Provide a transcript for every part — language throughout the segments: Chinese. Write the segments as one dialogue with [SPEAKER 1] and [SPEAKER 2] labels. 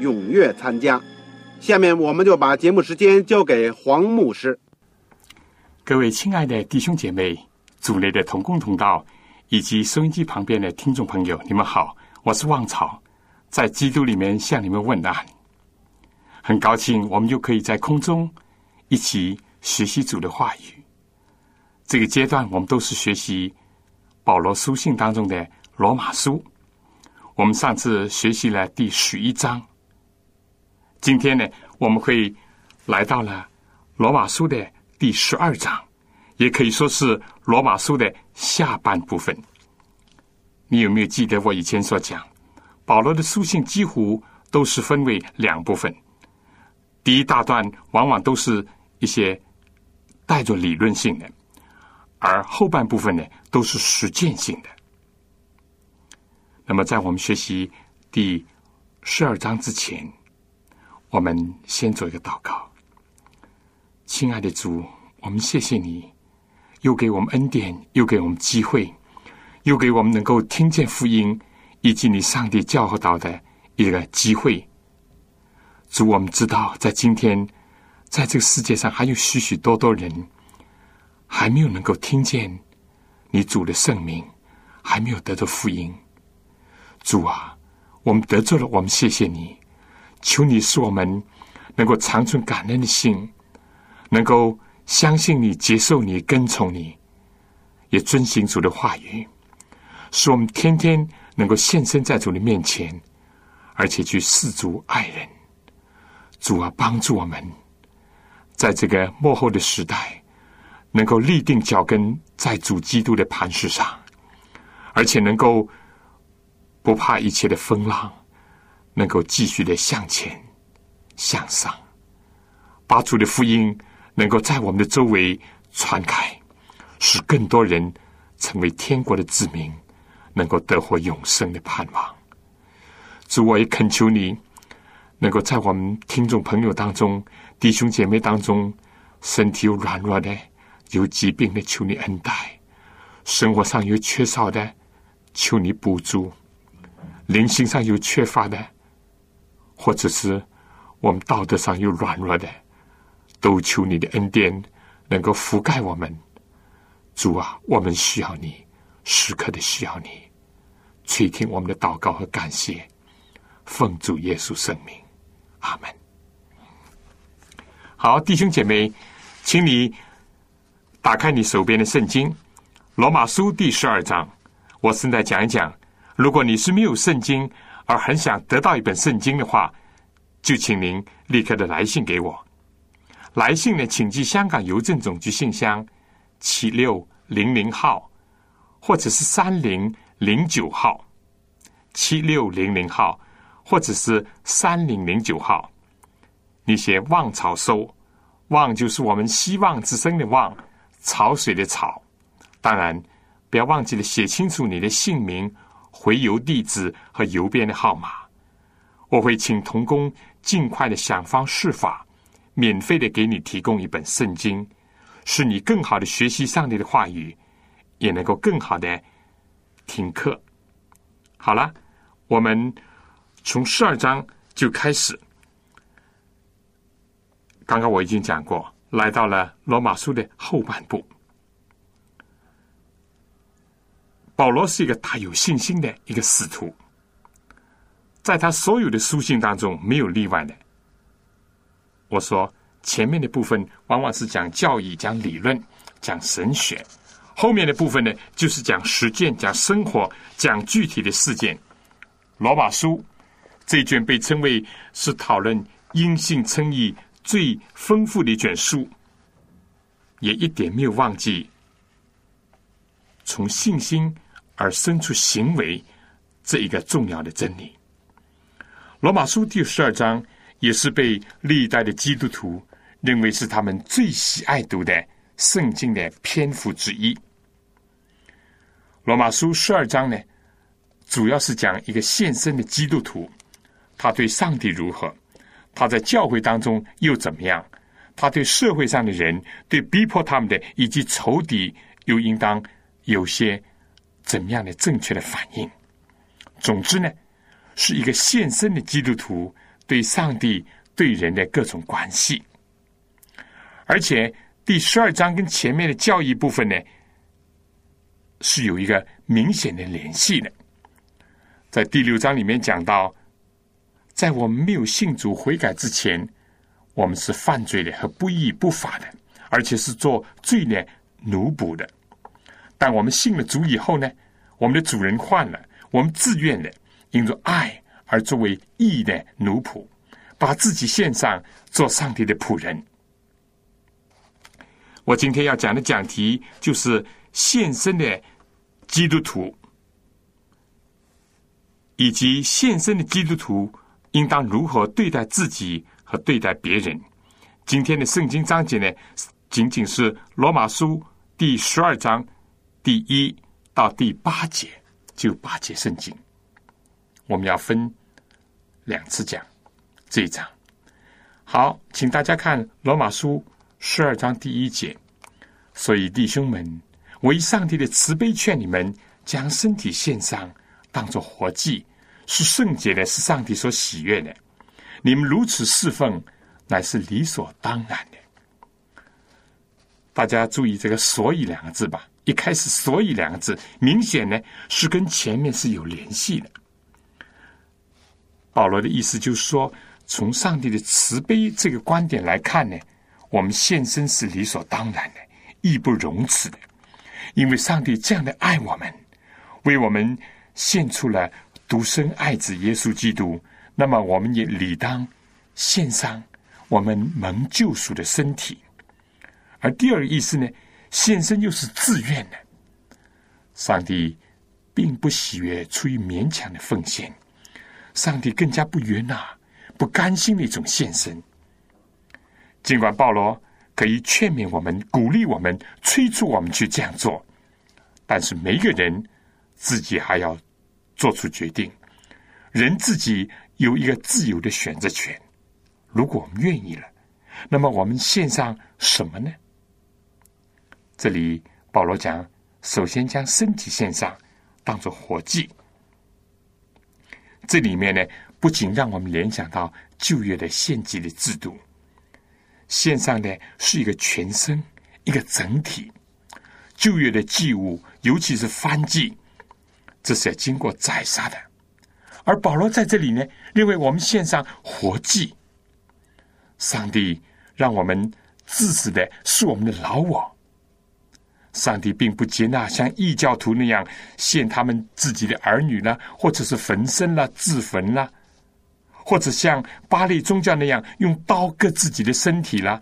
[SPEAKER 1] 踊跃参加。下面我们就把节目时间交给黄牧师。
[SPEAKER 2] 各位亲爱的弟兄姐妹、组内的同工同道以及收音机旁边的听众朋友，你们好，我是旺草，在基督里面向你们问安。很高兴我们又可以在空中一起学习主的话语。这个阶段，我们都是学习保罗书信当中的罗马书。我们上次学习了第十一章，今天呢，我们会来到了罗马书的第十二章，也可以说是罗马书的下半部分。你有没有记得我以前所讲，保罗的书信几乎都是分为两部分，第一大段往往都是一些带着理论性的。而后半部分呢，都是实践性的。那么，在我们学习第十二章之前，我们先做一个祷告。亲爱的主，我们谢谢你，又给我们恩典，又给我们机会，又给我们能够听见福音以及你上帝教导的一个机会。主，我们知道，在今天，在这个世界上还有许许多多人。还没有能够听见你主的圣名，还没有得到福音。主啊，我们得罪了，我们谢谢你，求你使我们能够长存感恩的心，能够相信你、接受你、跟从你，也遵行主的话语，使我们天天能够现身在主的面前，而且去侍主爱人。主啊，帮助我们，在这个幕后的时代。能够立定脚跟在主基督的磐石上，而且能够不怕一切的风浪，能够继续的向前向上，把主的福音能够在我们的周围传开，使更多人成为天国的子民，能够得获永生的盼望。主，我也恳求你，能够在我们听众朋友当中、弟兄姐妹当中，身体有软弱的。有疾病的，求你恩待；生活上有缺少的，求你补助；灵性上有缺乏的，或者是我们道德上有软弱的，都求你的恩典能够覆盖我们。主啊，我们需要你，时刻的需要你，垂听我们的祷告和感谢，奉主耶稣圣名，阿门。好，弟兄姐妹，请你。打开你手边的圣经，《罗马书》第十二章。我现在讲一讲，如果你是没有圣经而很想得到一本圣经的话，就请您立刻的来信给我。来信呢，请寄香港邮政总局信箱七六零零号，或者是三零零九号。七六零零号，或者是三零零九号。你写“望草收”，“望”就是我们希望之声的“望”。潮水的潮，当然不要忘记了写清楚你的姓名、回邮地址和邮编的号码。我会请童工尽快的想方设法，免费的给你提供一本圣经，使你更好的学习上帝的话语，也能够更好的听课。好了，我们从十二章就开始。刚刚我已经讲过。来到了罗马书的后半部，保罗是一个大有信心的一个使徒。在他所有的书信当中没有例外的。我说前面的部分往往是讲教义、讲理论、讲神学，后面的部分呢就是讲实践、讲生活、讲具体的事件。罗马书这一卷被称为是讨论因信称义最丰富的一卷书，也一点没有忘记从信心而生出行为这一个重要的真理。罗马书第十二章也是被历代的基督徒认为是他们最喜爱读的圣经的篇幅之一。罗马书十二章呢？主要是讲一个献身的基督徒，他对上帝如何，他在教会当中又怎么样，他对社会上的人、对逼迫他们的以及仇敌又应当有些怎么样的正确的反应。总之呢，是一个献身的基督徒对上帝、对人的各种关系。而且第十二章跟前面的教义部分呢，是有一个明显的联系的。在第六章里面讲到，在我们没有信主悔改之前，我们是犯罪的和不义不法的，而且是做罪的奴仆的。但我们信了主以后呢，我们的主人换了，我们自愿的因着爱而作为义的奴仆，把自己献上做上帝的仆人。我今天要讲的讲题就是献身的基督徒。以及现身的基督徒应当如何对待自己和对待别人？今天的圣经章节呢，仅仅是罗马书第十二章第一到第八节，就八节圣经。我们要分两次讲这一章。好，请大家看罗马书十二章第一节。所以弟兄们，我以上帝的慈悲劝你们，将身体献上。当做活祭，是圣洁的，是上帝所喜悦的。你们如此侍奉，乃是理所当然的。大家注意这个“所以”两个字吧。一开始“所以”两个字，明显呢是跟前面是有联系的。保罗的意思就是说，从上帝的慈悲这个观点来看呢，我们献身是理所当然的，义不容辞的。因为上帝这样的爱我们，为我们。献出了独生爱子耶稣基督，那么我们也理当献上我们蒙救赎的身体。而第二个意思呢，献身又是自愿的。上帝并不喜悦出于勉强的奉献，上帝更加不悦纳不甘心的一种献身。尽管保罗可以劝勉我们、鼓励我们、催促我们去这样做，但是每一个人自己还要。做出决定，人自己有一个自由的选择权。如果我们愿意了，那么我们献上什么呢？这里保罗讲，首先将身体献上，当做活祭。这里面呢，不仅让我们联想到旧约的献祭的制度，献上的是一个全身，一个整体。旧约的祭物，尤其是燔祭。这是要经过宰杀的，而保罗在这里呢，认为我们献上活祭。上帝让我们致死的是我们的老我。上帝并不接纳像异教徒那样献他们自己的儿女呢，或者是焚身了、自焚了，或者像巴利宗教那样用刀割自己的身体了，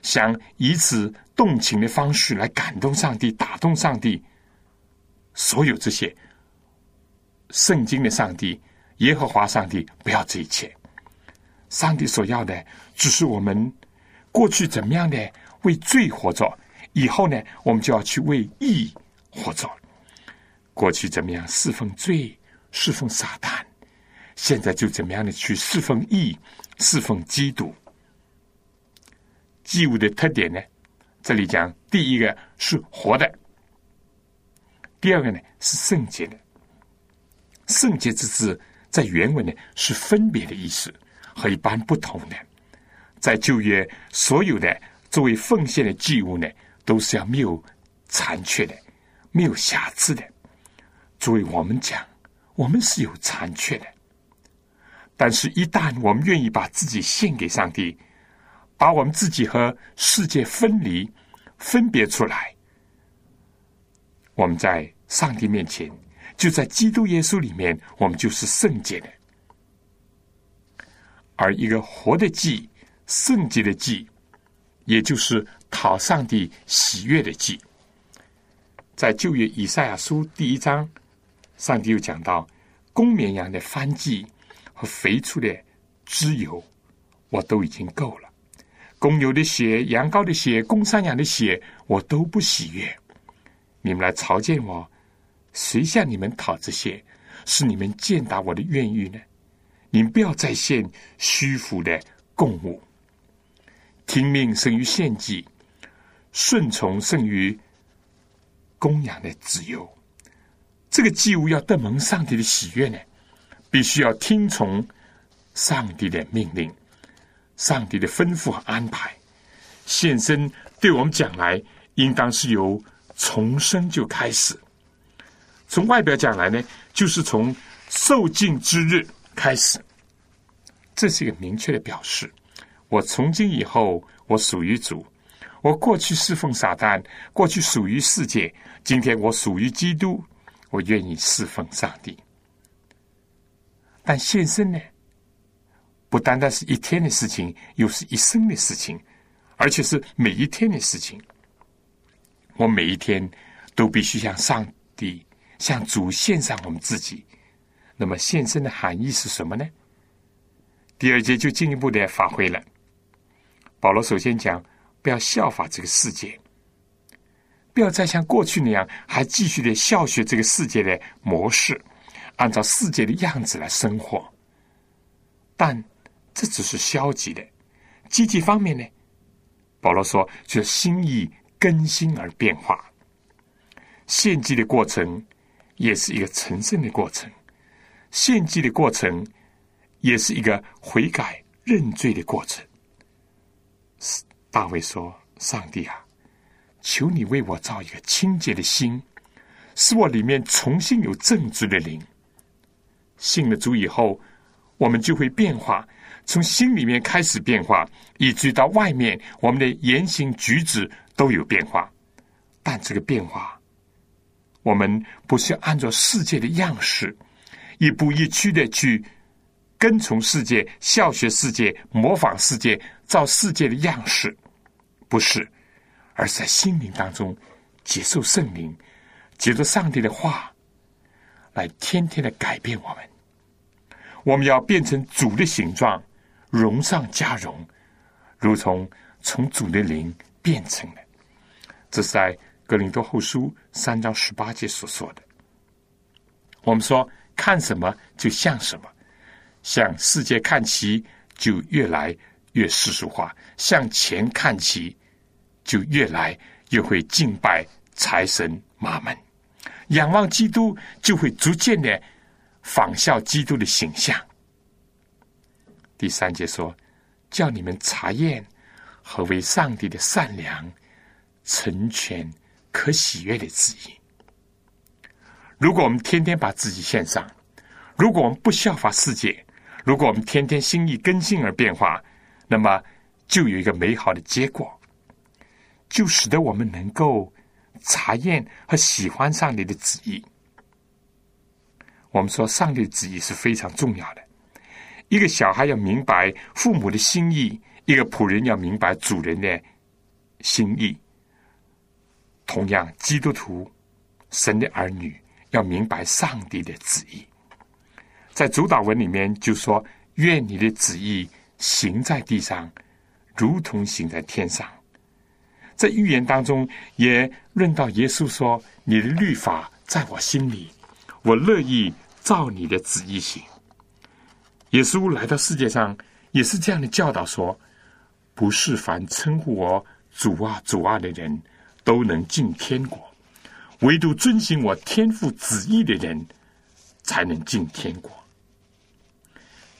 [SPEAKER 2] 想以此动情的方式来感动上帝、打动上帝。所有这些。圣经的上帝，耶和华上帝，不要这一切。上帝所要的，只是我们过去怎么样的为罪活着，以后呢，我们就要去为义活着。过去怎么样侍奉罪、侍奉撒旦，现在就怎么样的去侍奉义、侍奉基督。祭物的特点呢？这里讲，第一个是活的，第二个呢是圣洁的。圣洁之字在原文呢是分别的意思，和一般不同的。在旧约，所有的作为奉献的祭物呢，都是要没有残缺的，没有瑕疵的。作为我们讲，我们是有残缺的。但是，一旦我们愿意把自己献给上帝，把我们自己和世界分离、分别出来，我们在上帝面前，就在基督耶稣里面，我们就是圣洁的。而一个活的祭、圣洁的祭，也就是讨上帝喜悦的祭。在旧约以赛亚书第一章，上帝又讲到公绵羊的翻祭和肥畜的脂油，我都已经够了；公牛的血、羊羔的血、公山羊的血，我都不喜悦。你们来朝见我，谁向你们讨这些？是你们践踏我的愿欲呢？你们不要再献虚浮的供物，听命胜于献祭，顺从胜于。供养的自由，这个祭物要得蒙上帝的喜悦呢，必须要听从上帝的命令、上帝的吩咐和安排。献身对我们讲来，应当是由重生就开始。从外表讲来呢，就是从受尽之日开始。这是一个明确的表示：我从今以后，我属于主。我过去侍奉撒旦，过去属于世界。今天我属于基督，我愿意侍奉上帝。但献身呢，不单单是一天的事情，又是一生的事情，而且是每一天的事情。我每一天都必须向上帝、向主献上我们自己。那么献身的含义是什么呢？第二节就进一步的发挥了。保罗首先讲。不要效法这个世界，不要再像过去那样，还继续的效学这个世界的模式，按照世界的样子来生活。但这只是消极的，积极方面呢？保罗说，就是心意更新而变化。献祭的过程也是一个成圣的过程，献祭的过程也是一个悔改认罪的过程。大卫说：“上帝啊，求你为我造一个清洁的心，使我里面重新有正直的灵。信了主以后，我们就会变化，从心里面开始变化，以至于到外面，我们的言行举止都有变化。但这个变化，我们不是按照世界的样式，一步一趋的去跟从世界、效学世界、模仿世界、照世界的样式。”不是，而是在心灵当中接受圣灵，接受上帝的话，来天天的改变我们。我们要变成主的形状，荣上加荣，如同从主的灵变成的。这是在格林多后书三章十八节所说的。我们说看什么就像什么，向世界看齐就越来越世俗化，向前看齐。就越来越会敬拜财神妈门，仰望基督，就会逐渐的仿效基督的形象。第三节说：“叫你们查验何为上帝的善良、成全、可喜悦的旨意。”如果我们天天把自己献上，如果我们不效法世界，如果我们天天心意更新而变化，那么就有一个美好的结果。就使得我们能够查验和喜欢上帝的旨意。我们说，上帝的旨意是非常重要的。一个小孩要明白父母的心意，一个仆人要明白主人的心意。同样，基督徒、神的儿女要明白上帝的旨意。在主导文里面就说：“愿你的旨意行在地上，如同行在天上。”在预言当中也论到耶稣说：“你的律法在我心里，我乐意照你的旨意行。”耶稣来到世界上也是这样的教导说：“不是凡称呼我主啊主啊的人都能进天国，唯独遵行我天父旨意的人才能进天国。”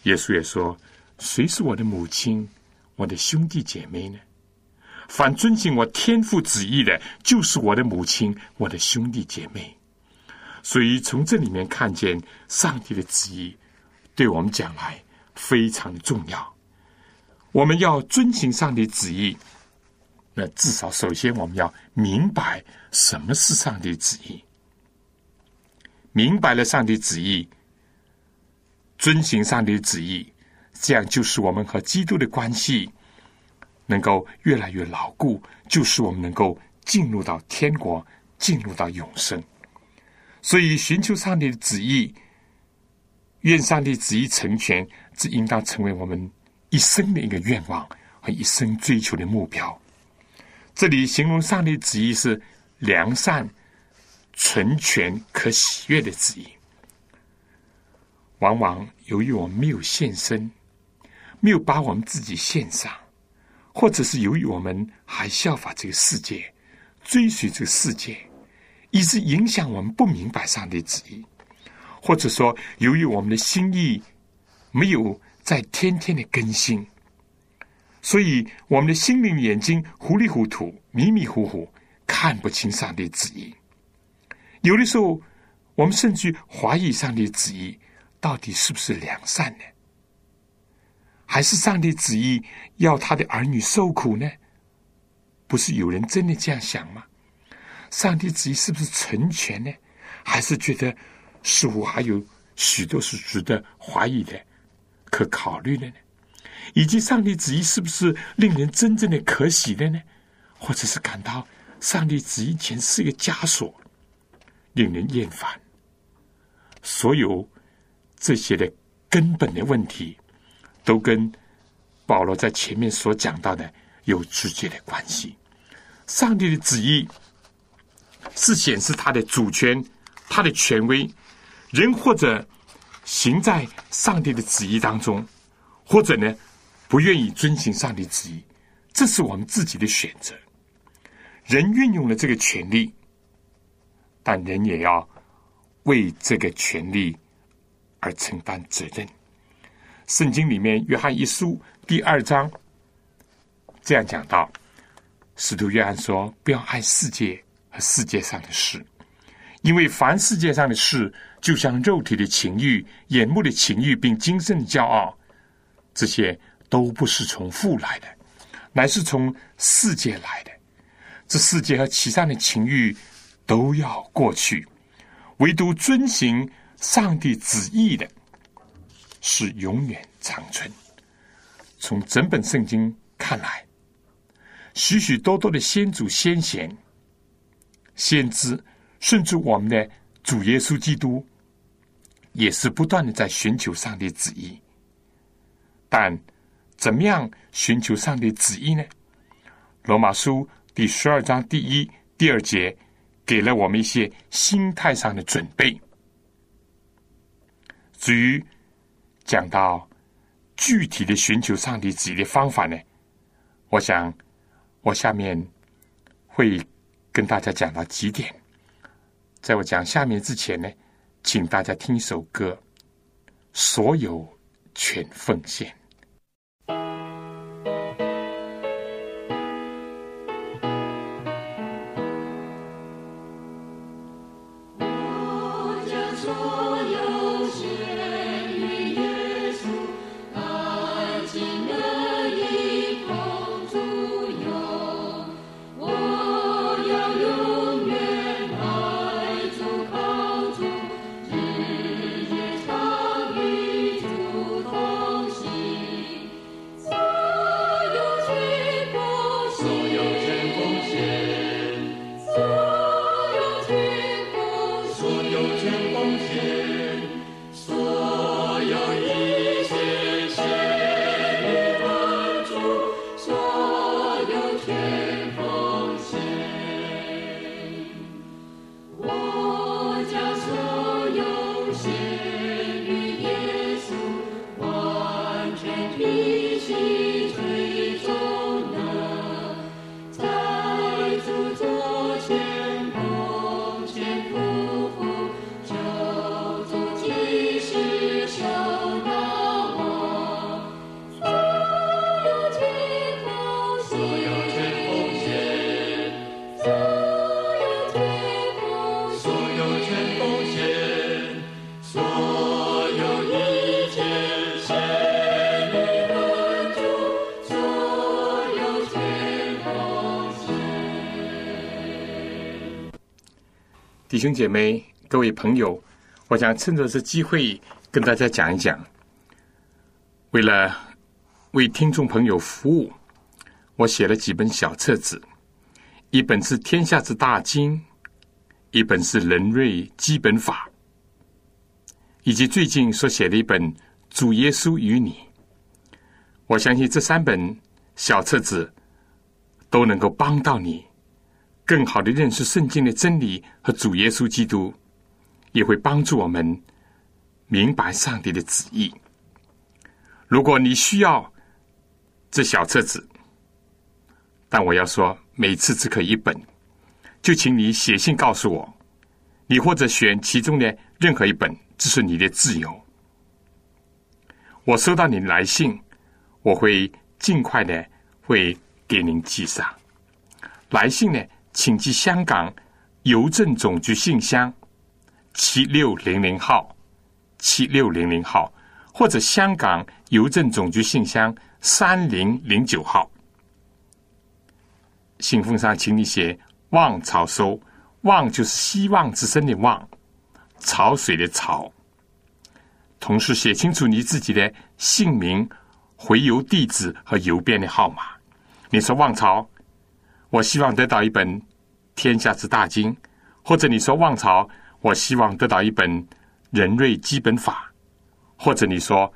[SPEAKER 2] 耶稣也说：“谁是我的母亲，我的兄弟姐妹呢？”凡遵行我天父旨意的，就是我的母亲，我的兄弟姐妹。所以从这里面看见上帝的旨意，对我们讲来非常的重要。我们要遵行上帝旨意，那至少首先我们要明白什么是上帝旨意。明白了上帝旨意，遵行上帝旨意，这样就是我们和基督的关系能够越来越牢固，就是我们能够进入到天国，进入到永生。所以，寻求上帝的旨意，愿上帝旨意成全，这应当成为我们一生的一个愿望和一生追求的目标。这里形容上帝旨意是良善、纯全、可喜悦的旨意。往往由于我们没有献身，没有把我们自己献上，或者是由于我们还效法这个世界，追随这个世界。以致影响我们不明白上帝旨意，或者说，由于我们的心意没有在天天的更新，所以我们的心灵眼睛糊里糊涂、迷迷糊糊，看不清上帝旨意。有的时候，我们甚至怀疑上帝旨意到底是不是良善呢？还是上帝旨意要他的儿女受苦呢？不是有人真的这样想吗？上帝旨意是不是成全呢？还是觉得似乎还有许多是值得怀疑的、可考虑的呢？以及上帝旨意是不是令人真正的可喜的呢？或者是感到上帝旨意前是一个枷锁，令人厌烦？所有这些的根本的问题，都跟保罗在前面所讲到的有直接的关系。上帝的旨意。是显示他的主权，他的权威。人或者行在上帝的旨意当中，或者呢不愿意遵行上帝旨意，这是我们自己的选择。人运用了这个权利，但人也要为这个权利而承担责任。圣经里面约翰一书第二章这样讲到：使徒约翰说，不要爱世界和。世界上的事，因为凡世界上的事，就像肉体的情欲、眼目的情欲，并精神的骄傲，这些都不是从父来的，乃是从世界来的。这世界和其上的情欲都要过去，唯独遵行上帝旨意的，是永远长存。从整本圣经看来，许许多多的先祖先贤。先知，甚至我们的主耶稣基督，也是不断的在寻求上帝旨意。但怎么样寻求上帝旨意呢？罗马书第十二章第一、第二节给了我们一些心态上的准备。至于讲到具体的寻求上帝旨意的方法呢，我想我下面会。跟大家讲到几点，在我讲下面之前呢，请大家听一首歌，所有全奉献。弟兄姐妹、各位朋友，我想趁着这机会跟大家讲一讲。为了为听众朋友服务，我写了几本小册子，一本是《天下之大经》，一本是《仁瑞基本法》，以及最近所写的一本《主耶稣与你》。我相信这三本小册子都能够帮到你。更好的认识圣经的真理和主耶稣基督，也会帮助我们明白上帝的旨意。如果你需要这小册子，但我要说，每次只可一本，就请你写信告诉我，你或者选其中的任何一本，这是你的自由。我收到你的来信，我会尽快的会给您寄上来信呢。请寄香港邮政总局信箱七六零零号，七六零零号，或者香港邮政总局信箱三零零九号。信封上，请你写“望潮收”，“望”就是希望之声的“望”，潮水的“潮”。同时写清楚你自己的姓名、回邮地址和邮编的号码。你说“望潮”。我希望得到一本《天下之大经》，或者你说望朝，我希望得到一本《人瑞基本法》，或者你说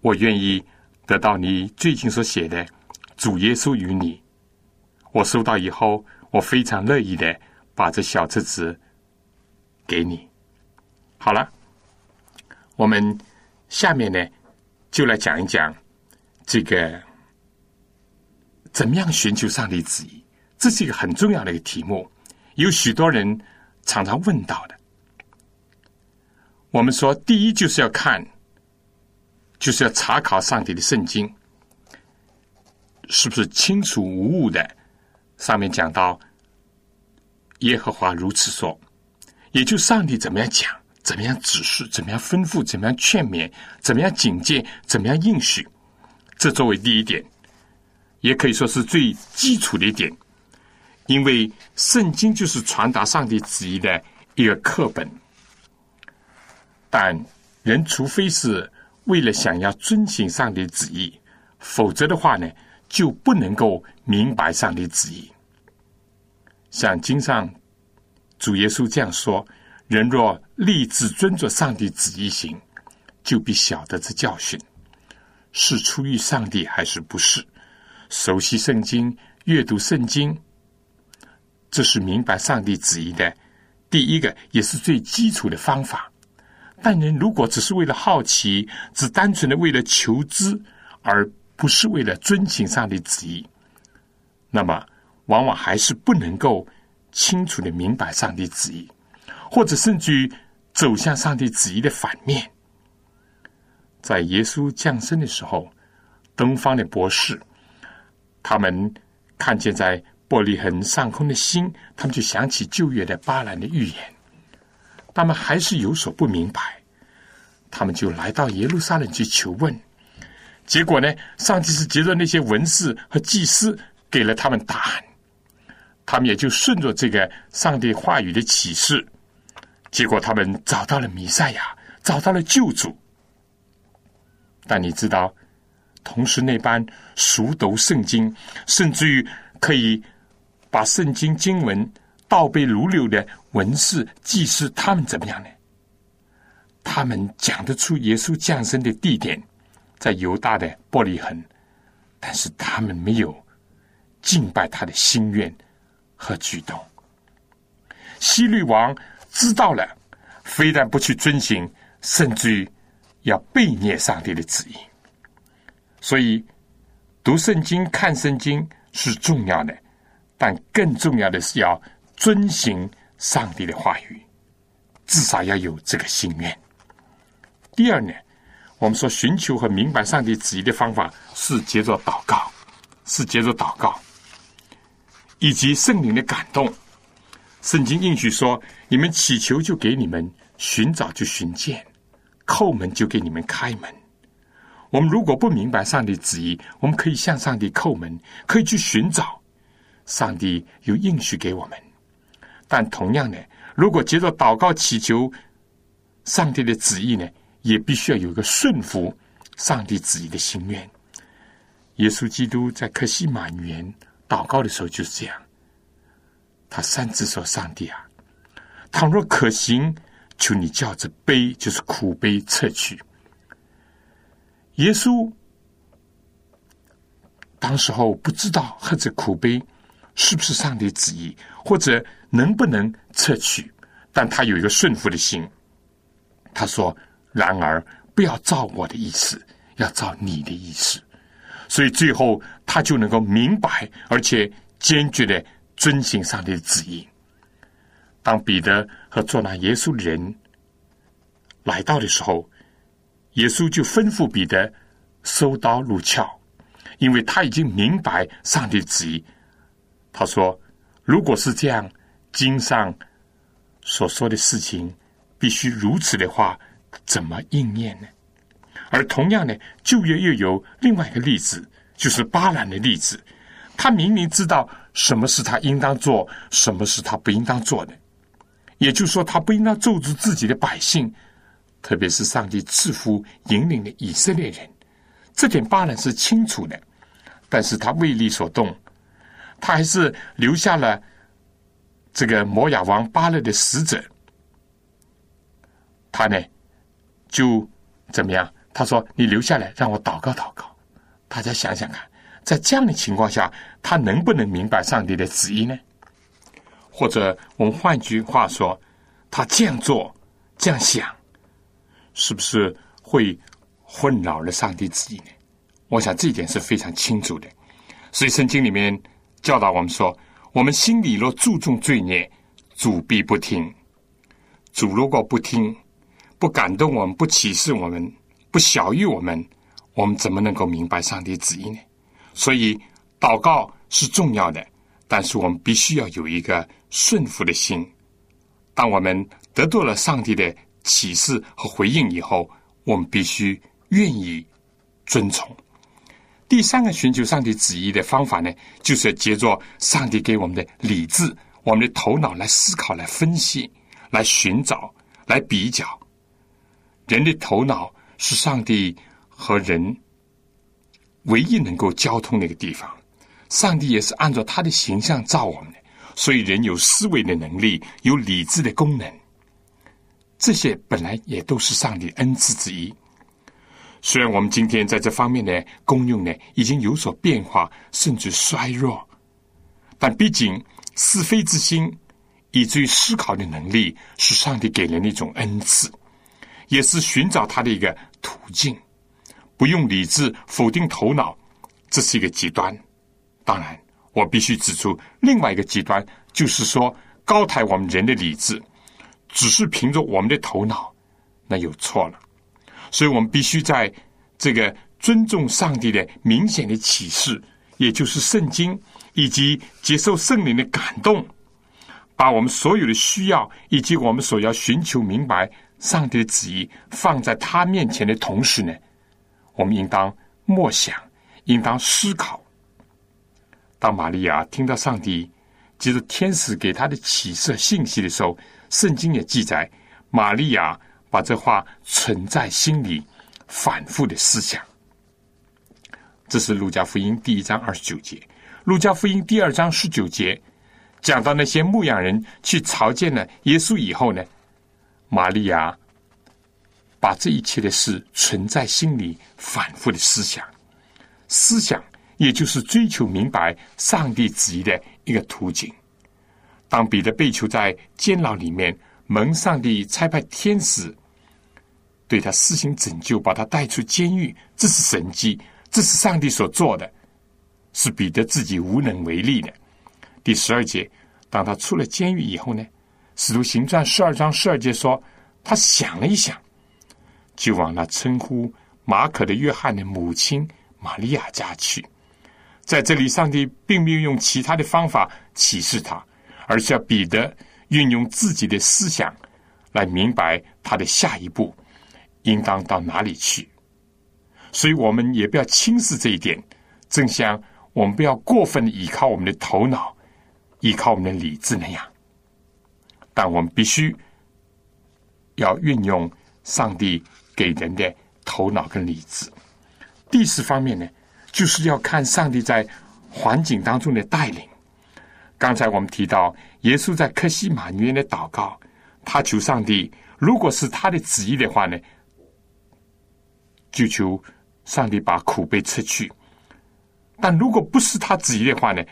[SPEAKER 2] 我愿意得到你最近所写的《主耶稣与你》。我收到以后，我非常乐意的把这小册子给你。好了，我们下面呢就来讲一讲这个怎么样寻求上帝旨意。这是一个很重要的一个题目，有许多人常常问到的。我们说，第一就是要看，就是要查考上帝的圣经是不是清楚无误的。上面讲到，耶和华如此说，也就上帝怎么样讲，怎么样指示，怎么样吩咐，怎么样劝勉，怎么样警戒，怎么样应许，这作为第一点，也可以说是最基础的一点。因为圣经就是传达上帝旨意的一个课本，但人除非是为了想要遵行上帝旨意，否则的话呢，就不能够明白上帝旨意。像经上主耶稣这样说：“人若立志遵着上帝旨意行，就必晓得这教训是出于上帝还是不是。”熟悉圣经，阅读圣经。这是明白上帝旨意的第一个，也是最基础的方法。但人如果只是为了好奇，只单纯的为了求知，而不是为了遵行上帝旨意，那么往往还是不能够清楚的明白上帝旨意，或者甚至于走向上帝旨意的反面。在耶稣降生的时候，东方的博士他们看见在。玻璃恒上空的星，他们就想起旧约的巴兰的预言，他们还是有所不明白，他们就来到耶路撒冷去求问，结果呢，上帝是接着那些文士和祭司给了他们答案，他们也就顺着这个上帝话语的启示，结果他们找到了弥赛亚，找到了救主。但你知道，同时那般熟读圣经，甚至于可以。把圣经经文倒背如流的文士、祭司，他们怎么样呢？他们讲得出耶稣降生的地点在犹大的伯利恒，但是他们没有敬拜他的心愿和举动。希律王知道了，非但不去遵行，甚至于要背逆上帝的旨意。所以，读圣经、看圣经是重要的。但更重要的是要遵行上帝的话语，至少要有这个心愿。第二呢，我们说寻求和明白上帝旨意的方法是借着祷告，是借着祷告，以及圣灵的感动。圣经应许说：“你们祈求就给你们，寻找就寻见，叩门就给你们开门。”我们如果不明白上帝旨意，我们可以向上帝叩门，可以去寻找。上帝有应许给我们，但同样的，如果接着祷告祈求上帝的旨意呢，也必须要有一个顺服上帝旨意的心愿。耶稣基督在克西马园祷告的时候就是这样，他三次说：“上帝啊，倘若可行，求你叫这悲，就是苦悲撤去。”耶稣当时候不知道喝着苦悲是不是上帝旨意，或者能不能撤去，但他有一个顺服的心。他说：“然而不要照我的意思，要照你的意思。”所以最后他就能够明白，而且坚决的遵行上帝的旨意。当彼得和做那耶稣的人来到的时候，耶稣就吩咐彼得收刀入鞘，因为他已经明白上帝旨意。他说：“如果是这样，经上所说的事情必须如此的话，怎么应验呢？”而同样呢，旧约又有另外一个例子，就是巴兰的例子。他明明知道什么是他应当做，什么是他不应当做的，也就是说，他不应当咒诅自己的百姓。特别是上帝赐福引领的以色列人，这点巴兰是清楚的，但是他未力所动，他还是留下了这个摩亚王巴勒的使者，他呢就怎么样？他说：“你留下来，让我祷告祷告。”大家想想看，在这样的情况下，他能不能明白上帝的旨意呢？或者我们换句话说，他这样做、这样想。是不是会混淆了上帝旨意呢？我想这一点是非常清楚的。所以圣经里面教导我们说：我们心里若注重罪孽，主必不听。主如果不听，不感动我们，不启示我们，不小于我们，我们怎么能够明白上帝旨意呢？所以祷告是重要的，但是我们必须要有一个顺服的心。当我们得到了上帝的。启示和回应以后，我们必须愿意遵从。第三个寻求上帝旨意的方法呢，就是借着上帝给我们的理智、我们的头脑来思考、来分析、来寻找、来比较。人的头脑是上帝和人唯一能够交通的一个地方。上帝也是按照他的形象造我们的，所以人有思维的能力，有理智的功能。这些本来也都是上帝恩赐之一。虽然我们今天在这方面的功用呢已经有所变化，甚至衰弱，但毕竟是非之心以至于思考的能力，是上帝给人的一种恩赐，也是寻找他的一个途径。不用理智否定头脑，这是一个极端。当然，我必须指出另外一个极端，就是说高抬我们人的理智。只是凭着我们的头脑，那又错了。所以我们必须在这个尊重上帝的明显的启示，也就是圣经，以及接受圣灵的感动，把我们所有的需要以及我们所要寻求明白上帝的旨意放在他面前的同时呢，我们应当默想，应当思考。当玛利亚听到上帝接着天使给他的启示信息的时候，圣经也记载，玛利亚把这话存在心里，反复的思想。这是路加福音第一章二十九节，路加福音第二章十九节讲到那些牧羊人去朝见了耶稣以后呢，玛利亚把这一切的事存在心里，反复的思想。思想也就是追求明白上帝旨意的一个途径。当彼得被囚在监牢里面，蒙上帝差派天使对他施行拯救，把他带出监狱，这是神迹，这是上帝所做的，是彼得自己无能为力的。第十二节，当他出了监狱以后呢，《使徒行传》十二章十二节说，他想了一想，就往那称呼马可的约翰的母亲玛利亚家去。在这里，上帝并没有用其他的方法启示他。而是要彼得运用自己的思想来明白他的下一步应当到哪里去，所以我们也不要轻视这一点。正像我们不要过分的依靠我们的头脑、依靠我们的理智那样。但我们必须要运用上帝给人的头脑跟理智。第四方面呢，就是要看上帝在环境当中的带领。刚才我们提到，耶稣在克西马尼园的祷告，他求上帝，如果是他的旨意的话呢，就求上帝把苦悲撤去；但如果不是他旨意的话呢，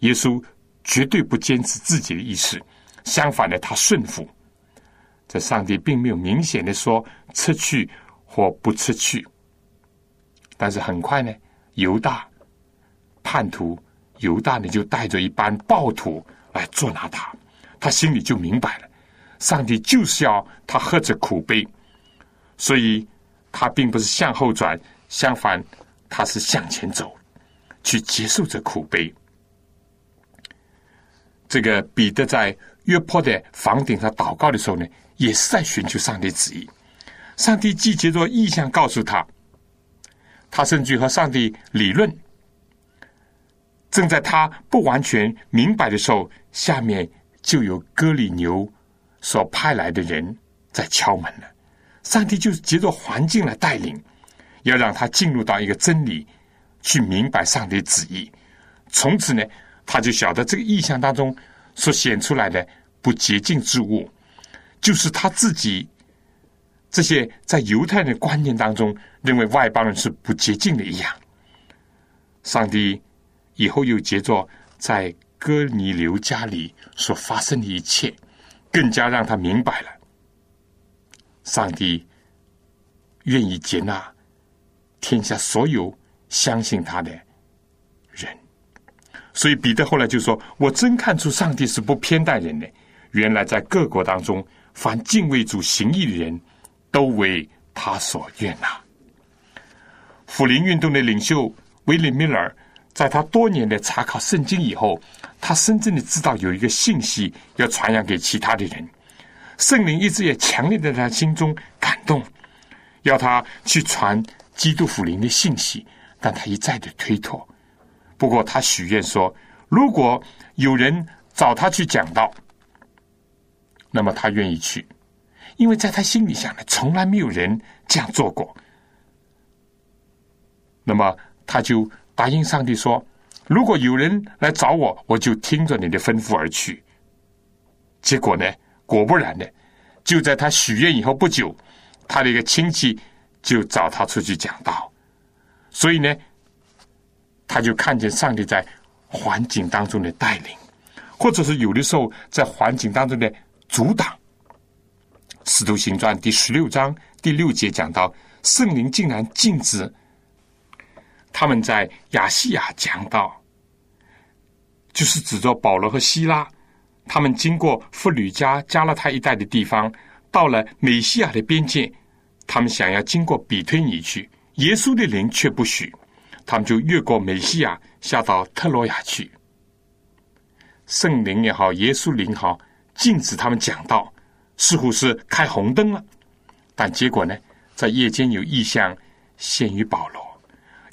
[SPEAKER 2] 耶稣绝对不坚持自己的意思，相反的，他顺服。这上帝并没有明显的说撤去或不撤去，但是很快呢，犹大叛徒。犹大呢，就带着一班暴徒来捉拿他，他心里就明白了，上帝就是要他喝着苦杯，所以他并不是向后转，相反，他是向前走，去接受这苦悲。这个彼得在约坡的房顶上祷告的时候呢，也是在寻求上帝旨意。上帝既接着意向告诉他，他甚至和上帝理论。正在他不完全明白的时候，下面就有哥里牛所派来的人在敲门了。上帝就是借着环境来带领，要让他进入到一个真理，去明白上帝旨意。从此呢，他就晓得这个意象当中所显出来的不洁净之物，就是他自己这些在犹太人的观念当中认为外邦人是不洁净的一样。上帝。以后又接着在哥尼流家里所发生的一切，更加让他明白了，上帝愿意接纳天下所有相信他的人。所以彼得后来就说：“我真看出上帝是不偏待人的。原来在各国当中，凡敬畏主行义的人，都为他所悦纳。”福林运动的领袖威廉·米勒。在他多年的查考圣经以后，他深深的知道有一个信息要传扬给其他的人。圣灵一直也强烈的在他心中感动，要他去传基督福灵的信息，但他一再的推脱。不过他许愿说，如果有人找他去讲道，那么他愿意去，因为在他心里想呢，从来没有人这样做过。那么他就。答应上帝说：“如果有人来找我，我就听着你的吩咐而去。”结果呢，果不然的，就在他许愿以后不久，他的一个亲戚就找他出去讲道。所以呢，他就看见上帝在环境当中的带领，或者是有的时候在环境当中的阻挡。《使徒行传》第十六章第六节讲到，圣灵竟然禁止。他们在亚细亚讲道，就是指着保罗和希拉，他们经过弗吕加、加拉太一带的地方，到了美西亚的边界，他们想要经过比推尼去，耶稣的灵却不许，他们就越过美西亚，下到特罗亚去。圣灵也好，耶稣灵好，禁止他们讲道，似乎是开红灯了。但结果呢，在夜间有异象现于保罗。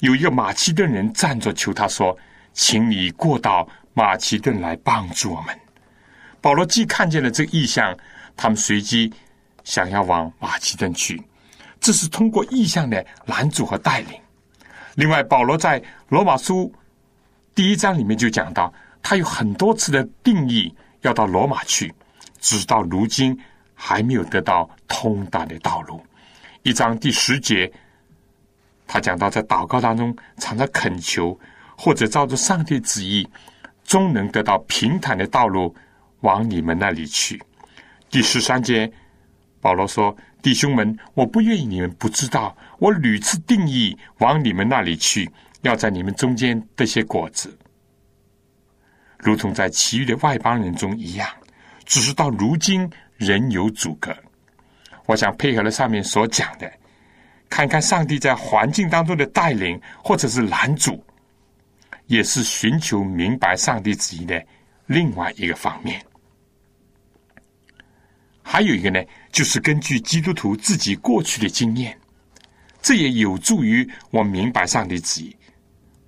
[SPEAKER 2] 有一个马其顿人站着求他说：“请你过到马其顿来帮助我们。”保罗既看见了这个意象，他们随即想要往马其顿去。这是通过意象的拦阻和带领。另外，保罗在罗马书第一章里面就讲到，他有很多次的定义要到罗马去，直到如今还没有得到通达的道路。一章第十节。他讲到，在祷告当中常常恳求，或者照着上帝旨意，终能得到平坦的道路往你们那里去。第十三节，保罗说：“弟兄们，我不愿意你们不知道，我屡次定义往你们那里去，要在你们中间得些果子，如同在其余的外邦人中一样。只是到如今仍有阻隔。我想配合了上面所讲的。”看看上帝在环境当中的带领，或者是拦阻，也是寻求明白上帝旨意的另外一个方面。还有一个呢，就是根据基督徒自己过去的经验，这也有助于我明白上帝旨意。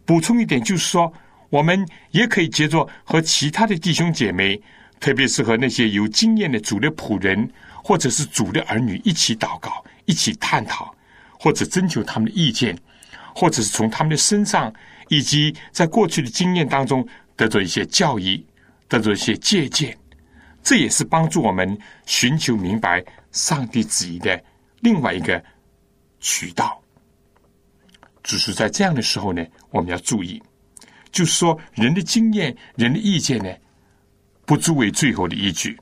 [SPEAKER 2] 补充一点，就是说，我们也可以接着和其他的弟兄姐妹特别是和那些有经验的主的仆人或者是主的儿女一起祷告、一起探讨，或者征求他们的意见，或者是从他们的身上以及在过去的经验当中得到一些教义、得到一些借鉴。这也是帮助我们寻求明白上帝旨意的另外一个渠道。只是在这样的时候呢，我们要注意，就是说人的经验、人的意见呢，不足为最后的依据。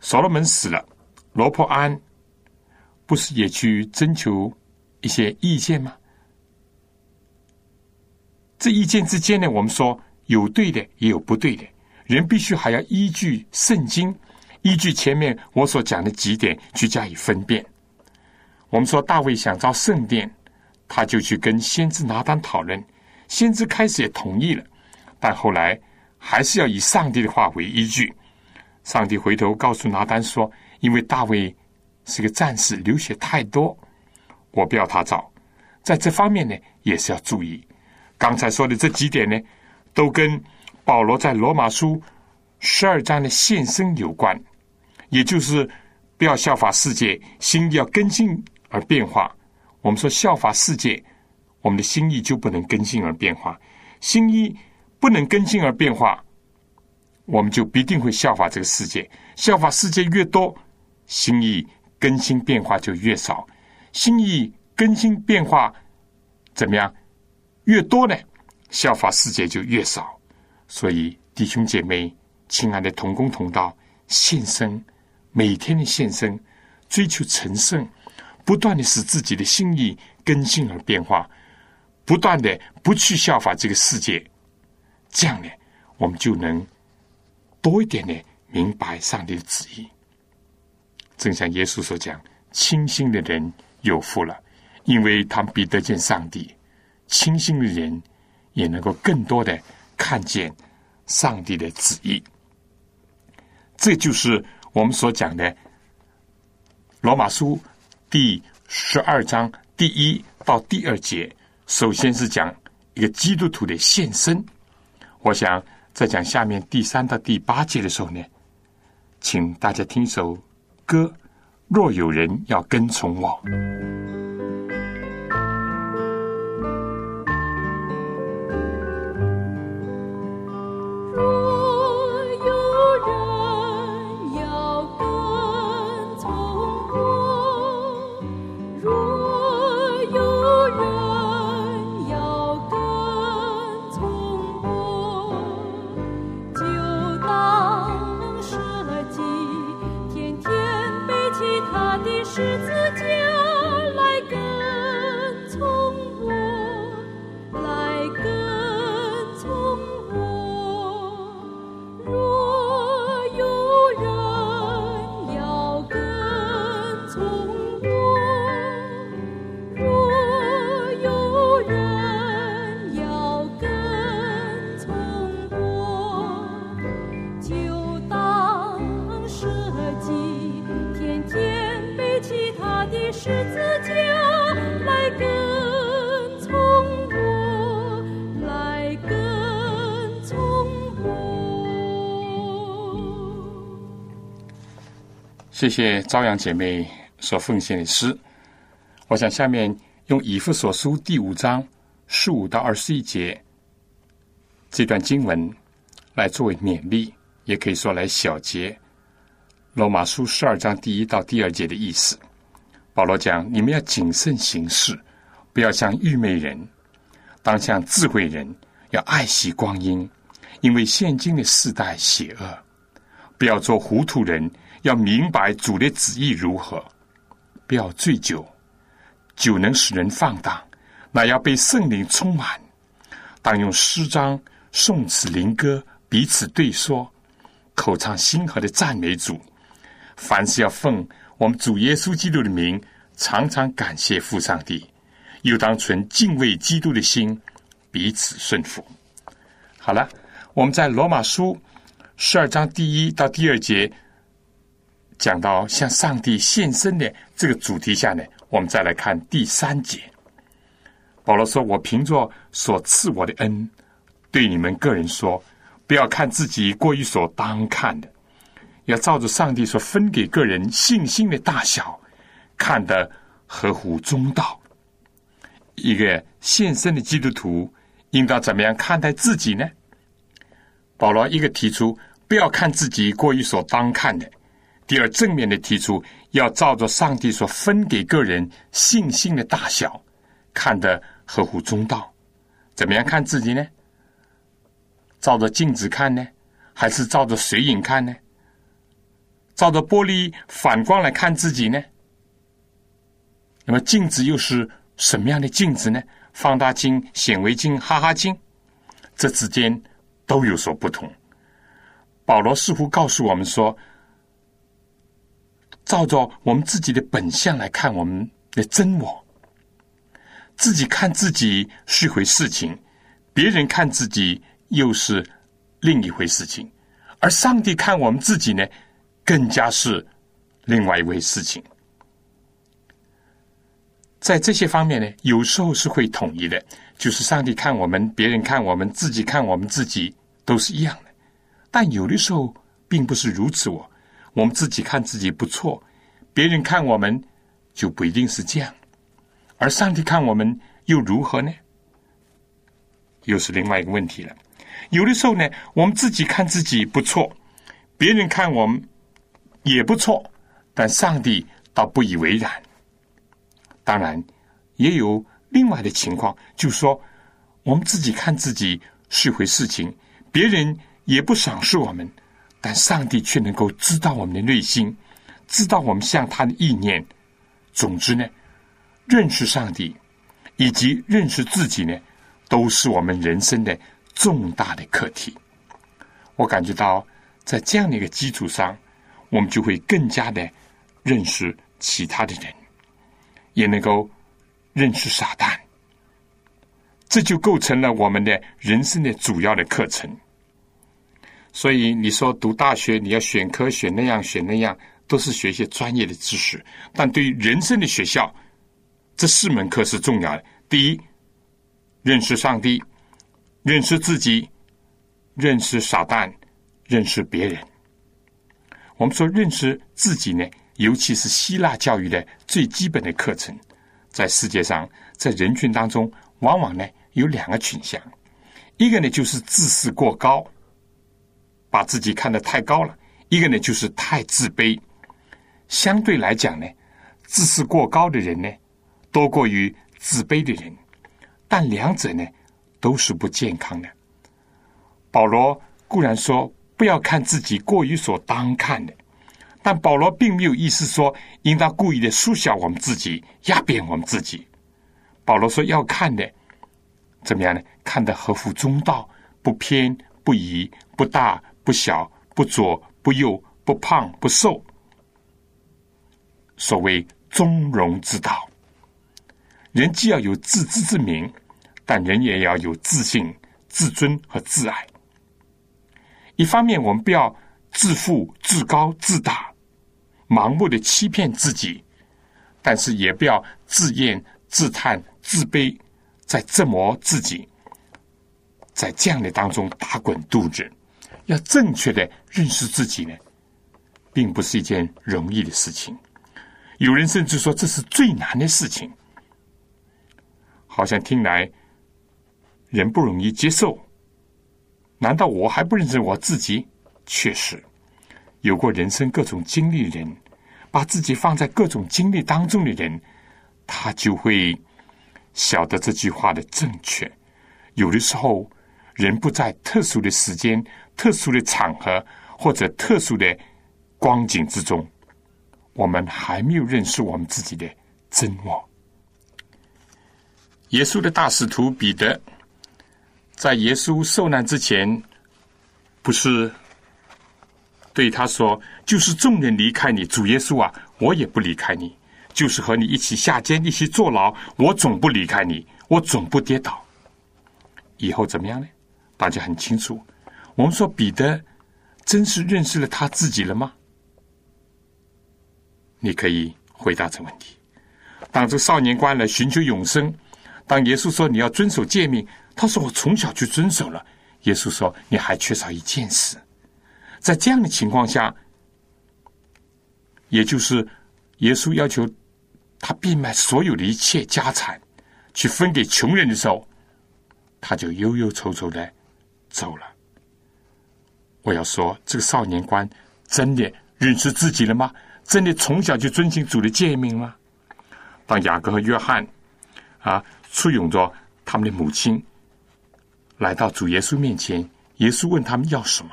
[SPEAKER 2] 所罗门死了，罗破安不是也去征求一些意见吗？这意见之间呢，我们说有对的，也有不对的。人必须还要依据圣经，依据前面我所讲的几点去加以分辨。我们说大卫想造圣殿，他就去跟先知拿单讨论，先知开始也同意了，但后来还是要以上帝的话为依据。上帝回头告诉拿单说：“因为大卫是个战士，流血太多，我不要他造。”在这方面呢，也是要注意。刚才说的这几点呢，都跟。保罗在罗马书十二章的献身有关，也就是不要效法世界，心意要更新而变化。我们说效法世界，我们的心意就不能更新而变化。心意不能更新而变化，我们就必定会效法这个世界。效法世界越多，心意更新变化就越少。心意更新变化怎么样？越多呢？效法世界就越少。所以，弟兄姐妹，亲爱的同工同道，献身，每天的献身，追求成圣，不断的使自己的心意更新而变化，不断的不去效法这个世界，这样呢，我们就能多一点的明白上帝的旨意。正像耶稣所讲：“清心的人有福了，因为他们必得见上帝。”清心的人也能够更多的。看见上帝的旨意，这就是我们所讲的《罗马书》第十二章第一到第二节。首先是讲一个基督徒的献身。我想在讲下面第三到第八节的时候呢，请大家听首歌：若有人要跟从我。谢谢朝阳姐妹所奉献的诗。我想下面用以弗所书第五章十五到二十一节这段经文来作为勉励，也可以说来小结罗马书十二章第一到第二节的意思。保罗讲：你们要谨慎行事，不要像愚昧人，当像智慧人，要爱惜光阴，因为现今的世代邪恶，不要做糊涂人。要明白主的旨意如何，不要醉酒，酒能使人放荡，那要被圣灵充满。当用诗章、颂词、灵歌彼此对说，口唱心和的赞美主。凡事要奉我们主耶稣基督的名，常常感谢父上帝。又当存敬畏基督的心，彼此顺服。好了，我们在罗马书十二章第一到第二节。讲到向上帝献身的这个主题下呢，我们再来看第三节。保罗说：“我凭着所赐我的恩，对你们个人说，不要看自己过于所当看的，要照着上帝所分给个人信心的大小，看得合乎中道。一个献身的基督徒应当怎么样看待自己呢？保罗一个提出不要看自己过于所当看的；第二，正面的提出要照着上帝所分给个人信心的大小，看得合乎中道。怎么样看自己呢？照着镜子看呢，还是照着水影看呢？照着玻璃反光来看自己呢？那么镜子又是什么样的镜子呢？放大镜、显微镜、哈哈镜，这之间都有所不同。保罗似乎告诉我们说，照着我们自己的本相来看我们的真我，自己看自己是回事情，别人看自己又是另一回事情，而上帝看我们自己呢，更加是另外一回事情。在这些方面呢，有时候是会统一的，就是上帝看我们，别人看我们，自己看我们自己都是一样的。但有的时候并不是如此，我我们自己看自己不错，别人看我们就不一定是这样，而上帝看我们又如何呢？又是另外一个问题了。有的时候呢，我们自己看自己不错，别人看我们也不错，但上帝倒不以为然。当然，也有另外的情况，就是说，我们自己看自己是回事情，别人也不赏识我们，但上帝却能够知道我们的内心，知道我们向他的意念。总之呢，认识上帝以及认识自己呢，都是我们人生的重大的课题。我感觉到，在这样的一个基础上，我们就会更加的认识其他的人。也能够认识撒旦，这就构成了我们的人生的主要的课程。所以你说读大学，你要选科选那样选那样，都是学一些专业的知识。但对于人生的学校，这四门课是重要的。第一，认识上帝，认识自己，认识撒旦，认识别人。我们说认识自己呢？尤其是希腊教育的最基本的课程，在世界上，在人群当中，往往呢有两个倾向，一个呢就是自视过高，把自己看得太高了；一个呢就是太自卑。相对来讲呢，自视过高的人呢多过于自卑的人，但两者呢都是不健康的。保罗固然说不要看自己过于所当看的。但保罗并没有意思说应当故意的缩小我们自己、压扁我们自己。保罗说要看的怎么样呢？看得合乎中道，不偏不倚，不大不小，不左不右，不胖不瘦。所谓中庸之道，人既要有自知之明，但人也要有自信、自尊和自爱。一方面，我们不要自负、自高、自大。盲目的欺骗自己，但是也不要自厌、自叹、自卑，在折磨自己，在这样的当中打滚度日。要正确的认识自己呢，并不是一件容易的事情。有人甚至说这是最难的事情，好像听来人不容易接受。难道我还不认识我自己？确实。有过人生各种经历的人，把自己放在各种经历当中的人，他就会晓得这句话的正确。有的时候，人不在特殊的时间、特殊的场合或者特殊的光景之中，我们还没有认识我们自己的真我。耶稣的大使徒彼得，在耶稣受难之前，不是。对他说：“就是众人离开你，主耶稣啊，我也不离开你；就是和你一起下监，一起坐牢，我总不离开你，我总不跌倒。以后怎么样呢？大家很清楚。我们说彼得真是认识了他自己了吗？你可以回答这问题。当这少年官来寻求永生，当耶稣说你要遵守诫命，他说我从小就遵守了，耶稣说：“你还缺少一件事。”在这样的情况下，也就是耶稣要求他变卖所有的一切家产，去分给穷人的时候，他就忧忧愁愁的走了。我要说，这个少年官真的认识自己了吗？真的从小就遵循主的诫命吗？当雅各和约翰啊簇拥着他们的母亲来到主耶稣面前，耶稣问他们要什么？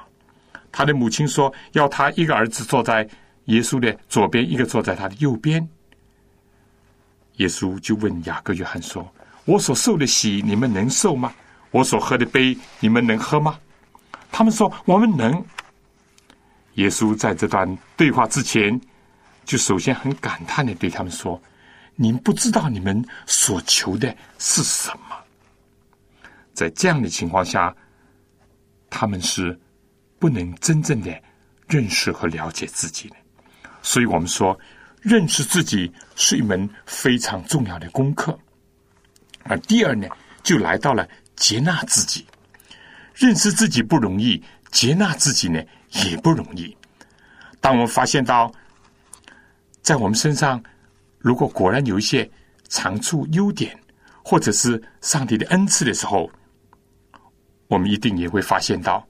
[SPEAKER 2] 他的母亲说：“要他一个儿子坐在耶稣的左边，一个坐在他的右边。”耶稣就问雅各、约翰说：“我所受的喜，你们能受吗？我所喝的杯，你们能喝吗？”他们说：“我们能。”耶稣在这段对话之前，就首先很感叹的对他们说：“您不知道你们所求的是什么。”在这样的情况下，他们是。不能真正的认识和了解自己的，所以我们说，认识自己是一门非常重要的功课。而第二呢，就来到了接纳自己。认识自己不容易，接纳自己呢也不容易。当我们发现到，在我们身上，如果果然有一些长处、优点，或者是上帝的恩赐的时候，我们一定也会发现到。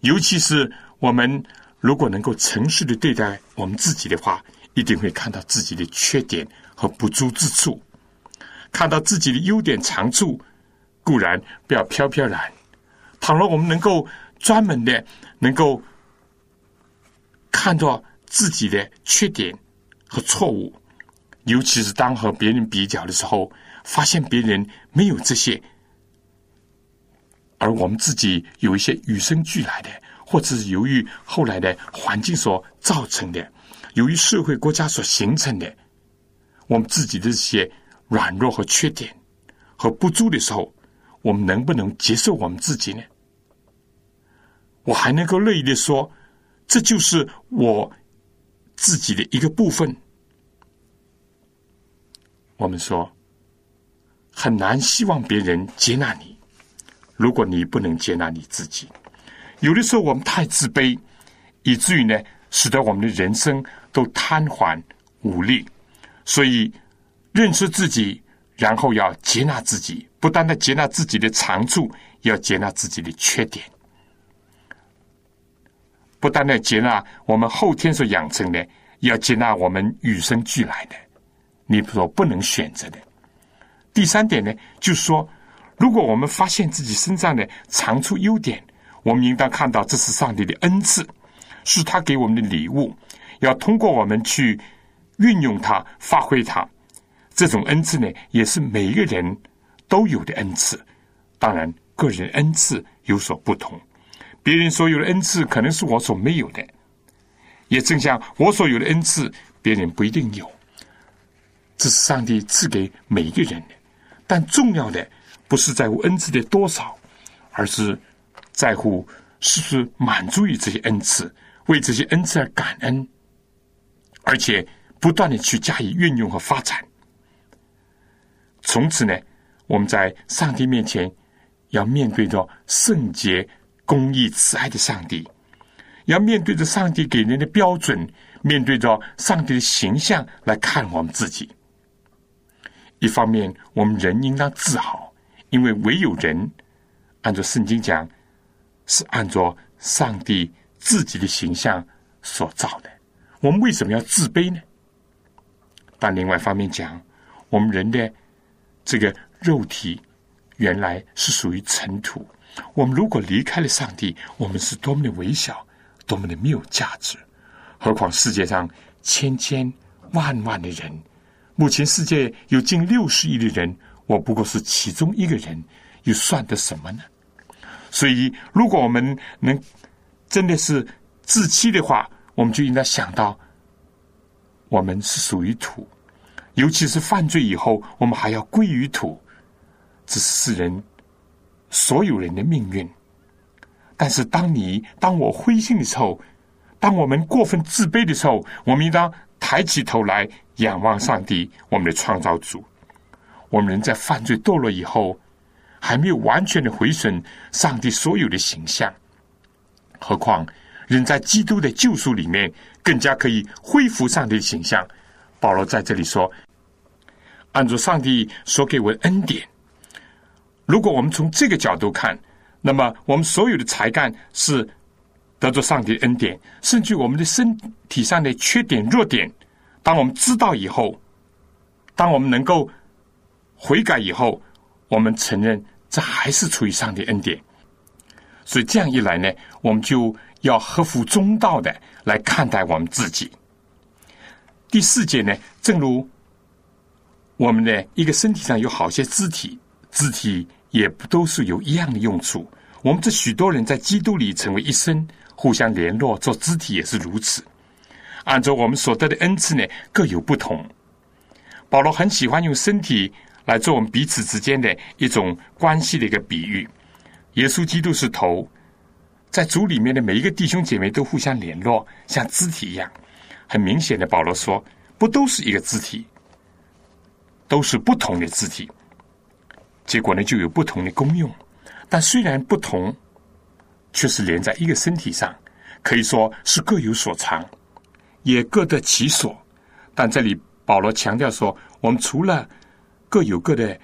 [SPEAKER 2] 尤其是我们如果能够诚实的对待我们自己的话，一定会看到自己的缺点和不足之处，看到自己的优点长处。固然不要飘飘然，倘若我们能够专门的能够看到自己的缺点和错误，尤其是当和别人比较的时候，发现别人没有这些。而我们自己有一些与生俱来的，或者是由于后来的环境所造成的，由于社会国家所形成的，我们自己的这些软弱和缺点和不足的时候，我们能不能接受我们自己呢？我还能够乐意的说，这就是我自己的一个部分。我们说很难希望别人接纳你。如果你不能接纳你自己，有的时候我们太自卑，以至于呢，使得我们的人生都瘫痪无力。所以，认识自己，然后要接纳自己，不断的接纳自己的长处，要接纳自己的缺点；不断的接纳我们后天所养成的，要接纳我们与生俱来的，你所不能选择的。第三点呢，就是说。如果我们发现自己身上的长处、优点，我们应当看到这是上帝的恩赐，是他给我们的礼物，要通过我们去运用它、发挥它。这种恩赐呢，也是每一个人都有的恩赐。当然，个人恩赐有所不同，别人所有的恩赐可能是我所没有的，也正像我所有的恩赐，别人不一定有。这是上帝赐给每一个人的，但重要的。不是在乎恩赐的多少，而是在乎是不是满足于这些恩赐，为这些恩赐而感恩，而且不断的去加以运用和发展。从此呢，我们在上帝面前要面对着圣洁、公义、慈爱的上帝，要面对着上帝给人的标准，面对着上帝的形象来看我们自己。一方面，我们人应当自豪。因为唯有人按照圣经讲，是按照上帝自己的形象所造的。我们为什么要自卑呢？但另外一方面讲，我们人的这个肉体原来是属于尘土。我们如果离开了上帝，我们是多么的微小，多么的没有价值。何况世界上千千万万的人，目前世界有近六十亿的人。我不过是其中一个人，又算得什么呢？所以，如果我们能真的是自欺的话，我们就应该想到，我们是属于土，尤其是犯罪以后，我们还要归于土，这是世人所有人的命运。但是，当你当我灰心的时候，当我们过分自卑的时候，我们应当抬起头来仰望上帝，我们的创造主。我们人在犯罪堕落以后，还没有完全的毁损上帝所有的形象，何况人在基督的救赎里面，更加可以恢复上帝的形象。保罗在这里说：“按照上帝所给我的恩典，如果我们从这个角度看，那么我们所有的才干是得着上帝恩典，甚至我们的身体上的缺点弱点，当我们知道以后，当我们能够悔改以后。”我们承认，这还是出于上帝恩典，所以这样一来呢，我们就要合乎中道的来看待我们自己。第四节呢，正如我们的一个身体上有好些肢体，肢体也不都是有一样的用处。我们这许多人在基督里成为一生，互相联络，做肢体也是如此。按照我们所得的恩赐呢，各有不同。保罗很喜欢用身体。来做我们彼此之间的一种关系的一个比喻。耶稣基督是头，在主里面的每一个弟兄姐妹都互相联络，像肢体一样。很明显的，保罗说，不都是一个肢体，都是不同的肢体。结果呢，就有不同的功用。但虽然不同，却是连在一个身体上，可以说是各有所长，也各得其所。但这里保罗强调说，我们除了各有各的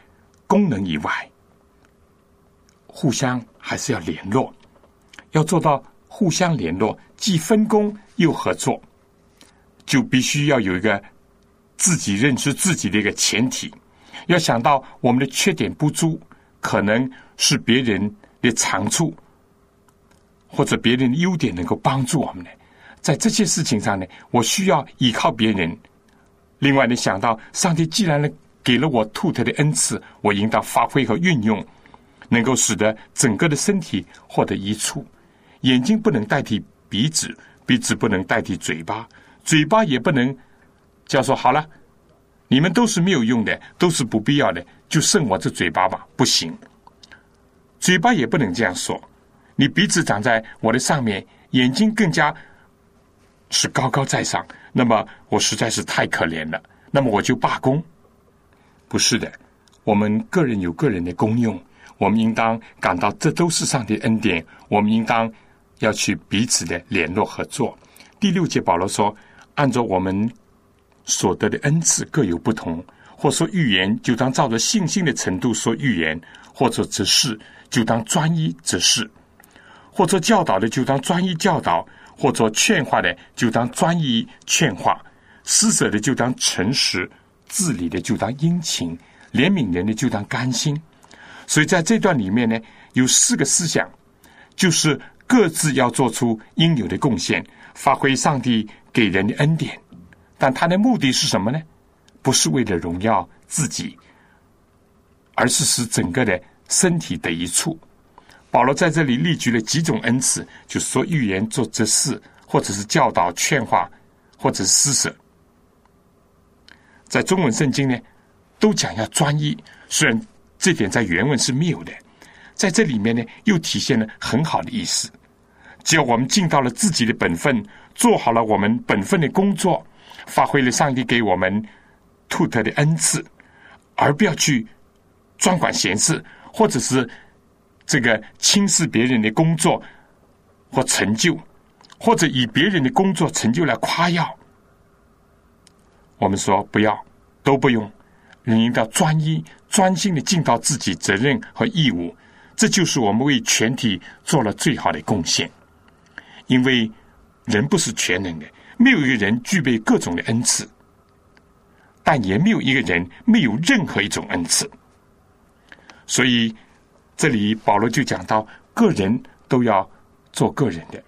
[SPEAKER 2] 功能以外，互相还是要联络，要做到互相联络，既分工又合作，就必须要有一个自己认识自己的一个前提。要想到我们的缺点不足，可能是别人的长处，或者别人的优点能够帮助我们的，在这些事情上呢，我需要依靠别人。另外，你想到上帝既然呢。给了我兔特的恩赐，我应当发挥和运用，能够使得整个的身体获得益处。眼睛不能代替鼻子，鼻子不能代替嘴巴，嘴巴也不能叫说好了，你们都是没有用的，都是不必要的，就剩我这嘴巴吧，不行。嘴巴也不能这样说，你鼻子长在我的上面，眼睛更加是高高在上，那么我实在是太可怜了，那么我就罢工。不是的，我们个人有个人的功用，我们应当感到这都是上帝恩典。我们应当要去彼此的联络合作。第六节保罗说：“按照我们所得的恩赐各有不同，或说预言，就当照着信心的程度说预言；或者指示，就当专一指示；或者教导的，就当专一教导；或者劝化的，就当专一劝化；施舍的，就当诚实。”治理的就当殷勤，怜悯人的就当甘心。所以在这段里面呢，有四个思想，就是各自要做出应有的贡献，发挥上帝给人的恩典。但他的目的是什么呢？不是为了荣耀自己，而是使整个的身体得一处。保罗在这里列举了几种恩赐，就是说预言、做这事，或者是教导、劝化，或者是施舍。在中文圣经呢，都讲要专一，虽然这点在原文是没有的，在这里面呢，又体现了很好的意思。只要我们尽到了自己的本分，做好了我们本分的工作，发挥了上帝给我们兔特的恩赐，而不要去专管闲事，或者是这个轻视别人的工作或成就，或者以别人的工作成就来夸耀。我们说不要，都不用，人应该专一、专心的尽到自己责任和义务，这就是我们为全体做了最好的贡献。因为人不是全能的，没有一个人具备各种的恩赐，但也没有一个人没有任何一种恩赐。所以这里保罗就讲到，个人都要做个人的。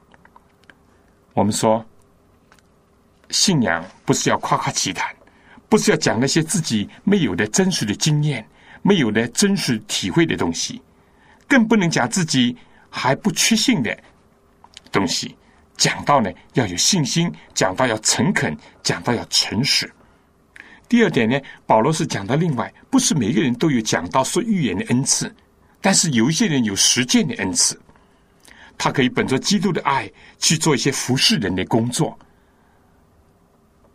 [SPEAKER 2] 我们说。信仰不是要夸夸其谈，不是要讲那些自己没有的真实的经验、没有的真实体会的东西，更不能讲自己还不确信的东西。讲到呢，要有信心；讲到要诚恳；讲到要诚实。第二点呢，保罗是讲到另外，不是每个人都有讲到说预言的恩赐，但是有一些人有实践的恩赐，他可以本着基督的爱去做一些服侍人的工作。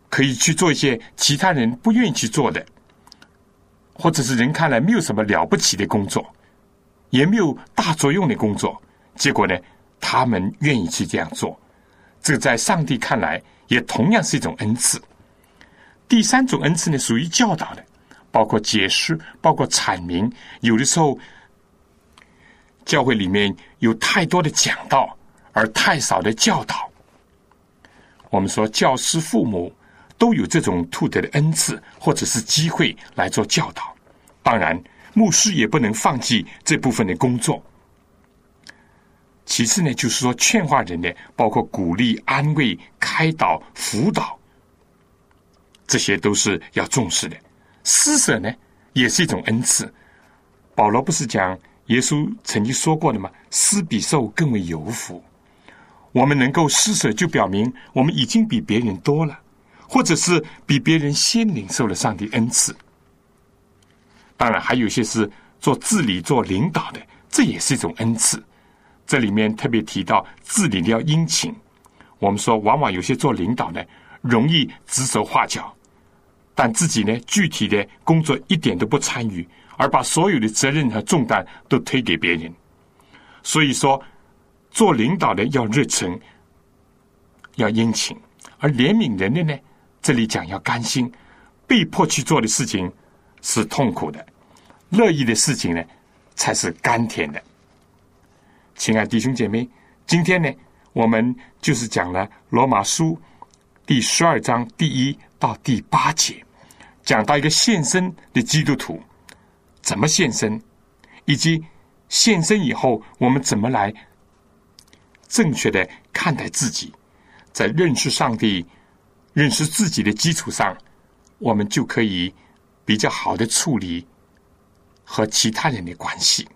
[SPEAKER 2] 可以去做一些其他人不愿意去做的，或者是人看来没有什么了不起的工作，也没有大作用的工作，结果呢，他们愿意去这样做，这在上帝看来也同样是一种恩赐。第三种恩赐呢，属于教导的，包括解释，包括阐明。有的时候，教会里面有太多的讲道，而太少的教导。我们说，教师、父母都有这种特德的恩赐，或者是机会来做教导。当然，牧师也不能放弃这部分的工作。其次呢，就是说劝化人呢，包括鼓励、安慰、开导、辅导，这些都是要重视的。施舍呢，也是一种恩赐。保罗不是讲耶稣曾经说过的吗？施比受更为有福。我们能够施舍，就表明我们已经比别人多了，或者是比别人先领受了上帝恩赐。当然，还有些是做治理、做领导的，这也是一种恩赐。这里面特别提到治理的要殷勤。我们说，往往有些做领导的容易指手画脚，但自己呢，具体的工作一点都不参与，而把所有的责任和重担都推给别人。所以说，做领导的要热忱，要殷勤；而怜悯人的呢，这里讲要甘心。被迫去做的事情是痛苦的。乐意的事情呢，才是甘甜的。亲爱弟兄姐妹，今天呢，我们就是讲了罗马书第十二章第一到第八节，讲到一个献身的基督徒怎么献身，以及献身以后我们怎么来正确的看待自己，在认识上帝、认识自己的基础上，我们就可以比较好的处理。和其他人的关系，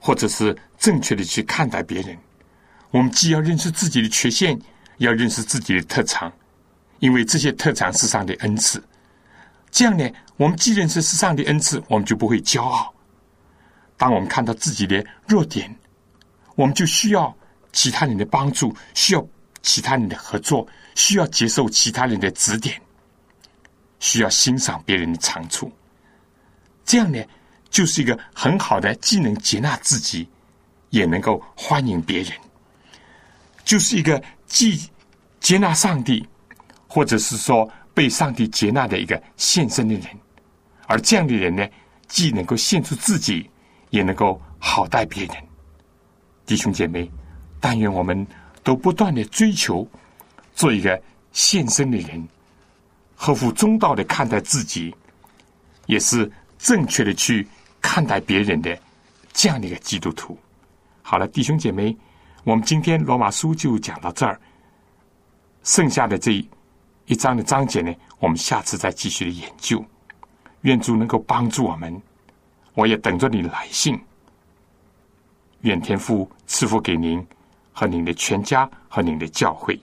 [SPEAKER 2] 或者是正确的去看待别人。我们既要认识自己的缺陷，要认识自己的特长，因为这些特长是上帝恩赐。这样呢，我们既认识是上的恩赐，我们就不会骄傲。当我们看到自己的弱点，我们就需要其他人的帮助，需要其他人的合作，需要接受其他人的指点，需要欣赏别人的长处。这样呢？就是一个很好的，既能接纳自己，也能够欢迎别人；就是一个既接纳上帝，或者是说被上帝接纳的一个献身的人。而这样的人呢，既能够献出自己，也能够好待别人。弟兄姐妹，但愿我们都不断的追求做一个献身的人，合乎中道的看待自己，也是正确的去。看待别人的这样的一个基督徒，好了，弟兄姐妹，我们今天罗马书就讲到这儿，剩下的这一章的章节呢，我们下次再继续的研究。愿主能够帮助我们，我也等着你来信。愿天父赐福给您和您的全家和您的教会。